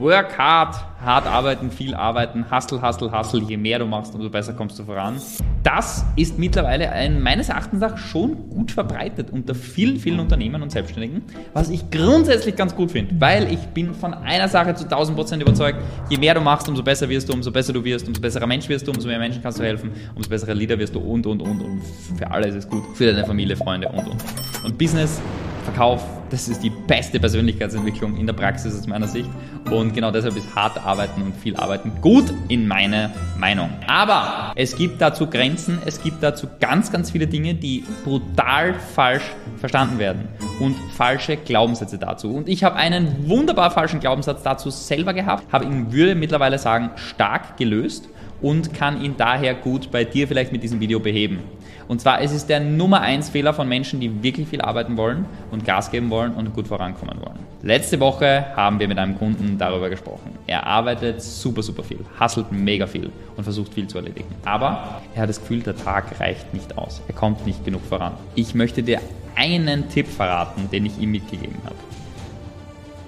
Work hard, hart arbeiten, viel arbeiten, hustle, hustle, hustle. Je mehr du machst, umso besser kommst du voran. Das ist mittlerweile ein, meines Erachtens nach schon gut verbreitet unter vielen, vielen Unternehmen und Selbstständigen, was ich grundsätzlich ganz gut finde, weil ich bin von einer Sache zu 1000 Prozent überzeugt, je mehr du machst, umso besser wirst du, umso besser du wirst, umso besserer Mensch wirst du, umso mehr Menschen kannst du helfen, umso besserer Leader wirst du und, und, und, und für alle ist es gut, für deine Familie, Freunde und, und. Und Business Verkauf, das ist die beste Persönlichkeitsentwicklung in der Praxis aus meiner Sicht. Und genau deshalb ist hart arbeiten und viel arbeiten gut in meiner Meinung. Aber es gibt dazu Grenzen, es gibt dazu ganz, ganz viele Dinge, die brutal falsch verstanden werden und falsche Glaubenssätze dazu. Und ich habe einen wunderbar falschen Glaubenssatz dazu selber gehabt, habe ihn, würde mittlerweile sagen, stark gelöst und kann ihn daher gut bei dir vielleicht mit diesem Video beheben. Und zwar es ist der Nummer 1 Fehler von Menschen, die wirklich viel arbeiten wollen und Gas geben wollen und gut vorankommen wollen. Letzte Woche haben wir mit einem Kunden darüber gesprochen. Er arbeitet super, super viel, hustelt mega viel und versucht viel zu erledigen. Aber er hat das Gefühl, der Tag reicht nicht aus. Er kommt nicht genug voran. Ich möchte dir einen Tipp verraten, den ich ihm mitgegeben habe.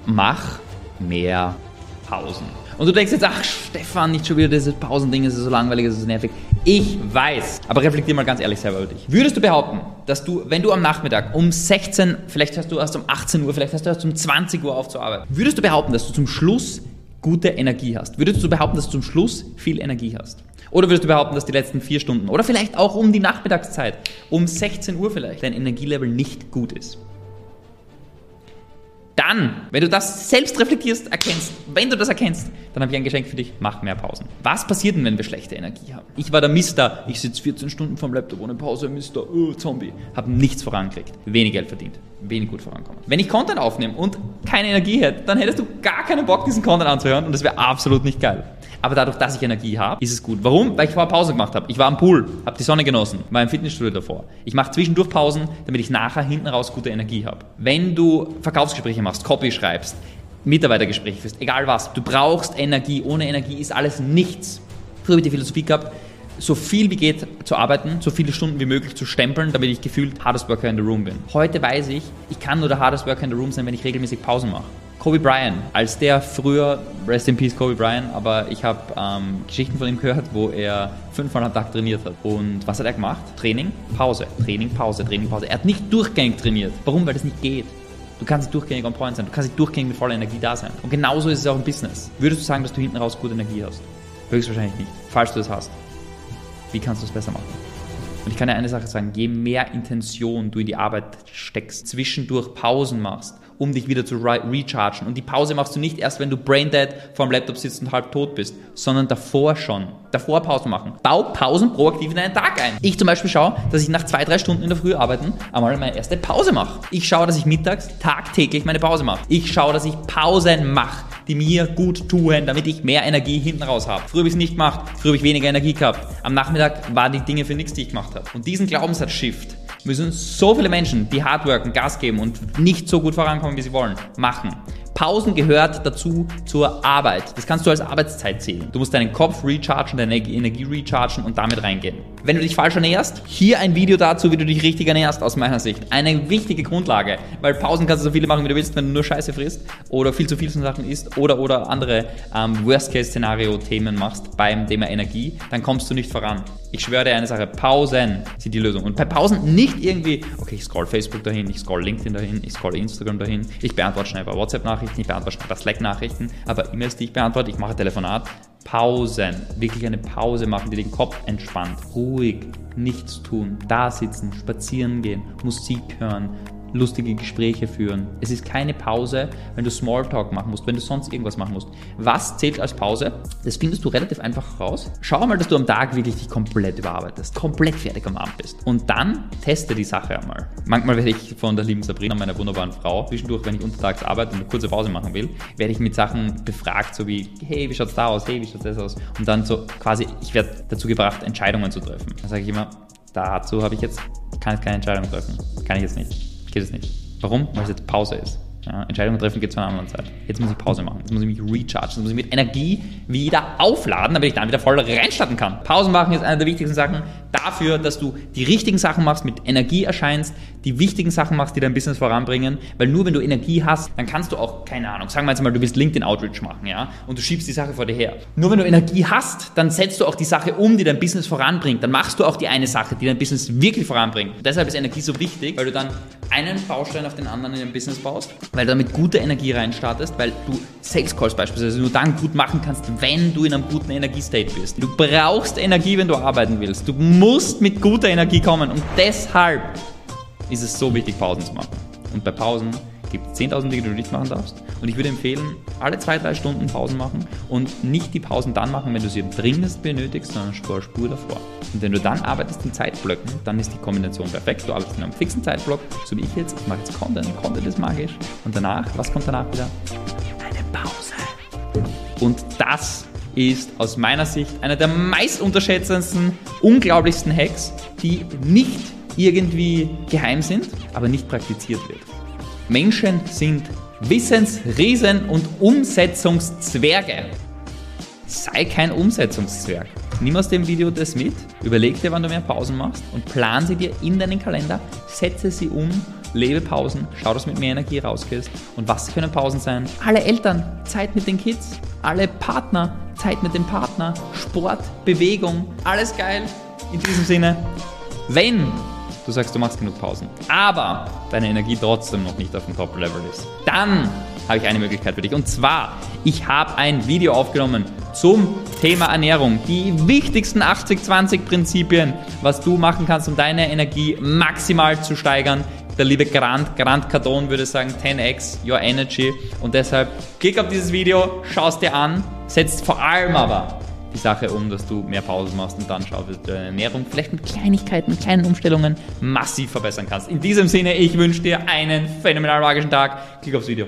Mach mehr Pausen. Und du denkst jetzt, ach Stefan, nicht schon wieder diese Pausending, es ist so langweilig, es ist so nervig. Ich weiß, aber reflektier mal ganz ehrlich selber über dich. Würdest du behaupten, dass du, wenn du am Nachmittag um 16, vielleicht hast du erst um 18 Uhr, vielleicht hast du erst um 20 Uhr aufzuarbeiten, würdest du behaupten, dass du zum Schluss gute Energie hast? Würdest du behaupten, dass du zum Schluss viel Energie hast? Oder würdest du behaupten, dass die letzten vier Stunden oder vielleicht auch um die Nachmittagszeit, um 16 Uhr vielleicht, dein Energielevel nicht gut ist? Dann, wenn du das selbst reflektierst, erkennst, wenn du das erkennst, dann habe ich ein Geschenk für dich, mach mehr Pausen. Was passiert denn, wenn wir schlechte Energie haben? Ich war der Mister, ich sitze 14 Stunden vom Laptop ohne Pause, Mister, oh, Zombie. Habe nichts vorangekriegt, wenig Geld verdient, wenig gut vorankommen. Wenn ich Content aufnehme und keine Energie hätte, dann hättest du gar keinen Bock, diesen Content anzuhören und das wäre absolut nicht geil. Aber dadurch, dass ich Energie habe, ist es gut. Warum? Weil ich vorher Pause gemacht habe. Ich war am Pool, habe die Sonne genossen, war im Fitnessstudio davor. Ich mache zwischendurch Pausen, damit ich nachher hinten raus gute Energie habe. Wenn du Verkaufsgespräche machst, Copy schreibst, Mitarbeitergespräche führst, egal was, du brauchst Energie. Ohne Energie ist alles nichts. Früher habe ich die Philosophie gehabt, so viel wie geht zu arbeiten, so viele Stunden wie möglich zu stempeln, damit ich gefühlt hardest worker in the room bin. Heute weiß ich, ich kann nur der hardest worker in the room sein, wenn ich regelmäßig Pausen mache. Kobe Bryant, als der früher, Rest in Peace Kobe Bryant, aber ich habe ähm, Geschichten von ihm gehört, wo er fünfmal am Tag trainiert hat. Und was hat er gemacht? Training, Pause, Training, Pause, Training, Pause. Er hat nicht durchgängig trainiert. Warum? Weil das nicht geht. Du kannst nicht durchgängig on point sein, du kannst nicht durchgängig mit voller Energie da sein. Und genauso ist es auch im Business. Würdest du sagen, dass du hinten raus gute Energie hast? Höchstwahrscheinlich nicht. Falls du das hast. Wie kannst du es besser machen? Und ich kann dir eine Sache sagen, je mehr Intention du in die Arbeit steckst, zwischendurch Pausen machst, um dich wieder zu re rechargen. Und die Pause machst du nicht erst, wenn du braindead vorm Laptop sitzt und halb tot bist, sondern davor schon. Davor Pausen machen. Bau Pausen proaktiv in deinen Tag ein. Ich zum Beispiel schaue, dass ich nach zwei, drei Stunden in der Früh arbeiten einmal meine erste Pause mache. Ich schaue, dass ich mittags tagtäglich meine Pause mache. Ich schaue, dass ich Pausen mache die mir gut tun, damit ich mehr Energie hinten raus habe. Früher habe ich es nicht gemacht, früher habe ich weniger Energie gehabt. Am Nachmittag waren die Dinge für nichts, die ich gemacht habe. Und diesen Glaubenssatz-Shift, müssen so viele Menschen, die hard worken, Gas geben und nicht so gut vorankommen, wie sie wollen, machen. Pausen gehört dazu zur Arbeit. Das kannst du als Arbeitszeit zählen. Du musst deinen Kopf rechargen, deine Energie rechargen und damit reingehen. Wenn du dich falsch ernährst, hier ein Video dazu, wie du dich richtig ernährst, aus meiner Sicht. Eine wichtige Grundlage, weil Pausen kannst du so viele machen, wie du willst, wenn du nur Scheiße frisst oder viel zu viel von Sachen isst oder, oder andere ähm, Worst-Case-Szenario-Themen machst beim Thema Energie, dann kommst du nicht voran. Ich schwöre dir eine Sache, Pausen sind die Lösung. Und bei Pausen nicht irgendwie, okay, ich scroll Facebook dahin, ich scroll LinkedIn dahin, ich scroll Instagram dahin, ich beantworte schnell bei WhatsApp-Nachrichten, ich beantworte bei Slack-Nachrichten, aber E-Mails, die ich beantworte, ich mache Telefonat. Pausen, wirklich eine Pause machen, die den Kopf entspannt, ruhig, nichts tun, da sitzen, spazieren gehen, Musik hören, lustige Gespräche führen. Es ist keine Pause, wenn du Smalltalk machen musst, wenn du sonst irgendwas machen musst. Was zählt als Pause? Das findest du relativ einfach raus. Schau mal, dass du am Tag wirklich dich komplett überarbeitest, komplett fertig am Abend bist. Und dann teste die Sache einmal. Manchmal werde ich von der lieben Sabrina, meiner wunderbaren Frau, zwischendurch, wenn ich untertags arbeite und eine kurze Pause machen will, werde ich mit Sachen befragt, so wie, hey, wie schaut's da aus? Hey, wie schaut das aus? Und dann so quasi, ich werde dazu gebracht, Entscheidungen zu treffen. Dann sage ich immer, dazu habe ich jetzt, kann jetzt keine Entscheidung treffen. Kann ich jetzt nicht geht es nicht. Warum? Weil es jetzt Pause ist. Ja, Entscheidungen treffen geht zu einer anderen Zeit. Jetzt muss ich Pause machen. Jetzt muss ich mich rechargen. Jetzt muss ich mit Energie wieder aufladen, damit ich dann wieder voll reinstarten kann. Pausen machen ist eine der wichtigsten Sachen, dafür, dass du die richtigen Sachen machst, mit Energie erscheinst, die wichtigen Sachen machst, die dein Business voranbringen, weil nur wenn du Energie hast, dann kannst du auch, keine Ahnung, sagen wir jetzt mal, du willst LinkedIn Outreach machen, ja, und du schiebst die Sache vor dir her. Nur wenn du Energie hast, dann setzt du auch die Sache um, die dein Business voranbringt. Dann machst du auch die eine Sache, die dein Business wirklich voranbringt. Und deshalb ist Energie so wichtig, weil du dann einen Baustein auf den anderen in dein Business baust, weil du damit gute Energie reinstartest, weil du Sales Calls beispielsweise nur dann gut machen kannst, wenn du in einem guten Energiestate bist. Du brauchst Energie, wenn du arbeiten willst. Du musst mit guter Energie kommen und deshalb ist es so wichtig, Pausen zu machen. Und bei Pausen gibt es 10.000 Dinge, die du nicht machen darfst. Und ich würde empfehlen, alle zwei, drei Stunden Pausen machen und nicht die Pausen dann machen, wenn du sie dringendst benötigst, sondern Spur, Spur davor. Und wenn du dann arbeitest in Zeitblöcken, dann ist die Kombination perfekt. Du arbeitest in einem fixen Zeitblock, so wie ich jetzt. Ich mache jetzt Content, Content ist magisch. Und danach, was kommt danach wieder? Eine Pause. Und das ist aus meiner Sicht einer der meist unterschätzendsten, unglaublichsten Hacks, die nicht irgendwie geheim sind, aber nicht praktiziert wird. Menschen sind Wissensriesen und Umsetzungszwerge. Sei kein Umsetzungszwerg. Nimm aus dem Video das mit, überleg dir, wann du mehr Pausen machst und plan sie dir in deinen Kalender, setze sie um, lebe Pausen, schau, dass du mit mehr Energie rausgehst. Und was können Pausen sein? Alle Eltern, Zeit mit den Kids, alle Partner, Zeit mit dem Partner, Sport, Bewegung, alles geil. In diesem Sinne, wenn du sagst, du machst genug Pausen, aber deine Energie trotzdem noch nicht auf dem Top-Level ist, dann habe ich eine Möglichkeit für dich. Und zwar, ich habe ein Video aufgenommen zum Thema Ernährung. Die wichtigsten 80-20-Prinzipien, was du machen kannst, um deine Energie maximal zu steigern. Der liebe Grant, Grant Cardone würde sagen 10x your energy. Und deshalb klick auf dieses Video, schau es dir an, setzt vor allem aber die Sache um, dass du mehr Pausen machst und dann schaust, dass du deine Ernährung vielleicht mit Kleinigkeiten, kleinen Umstellungen massiv verbessern kannst. In diesem Sinne, ich wünsche dir einen phänomenal magischen Tag. Klick aufs Video.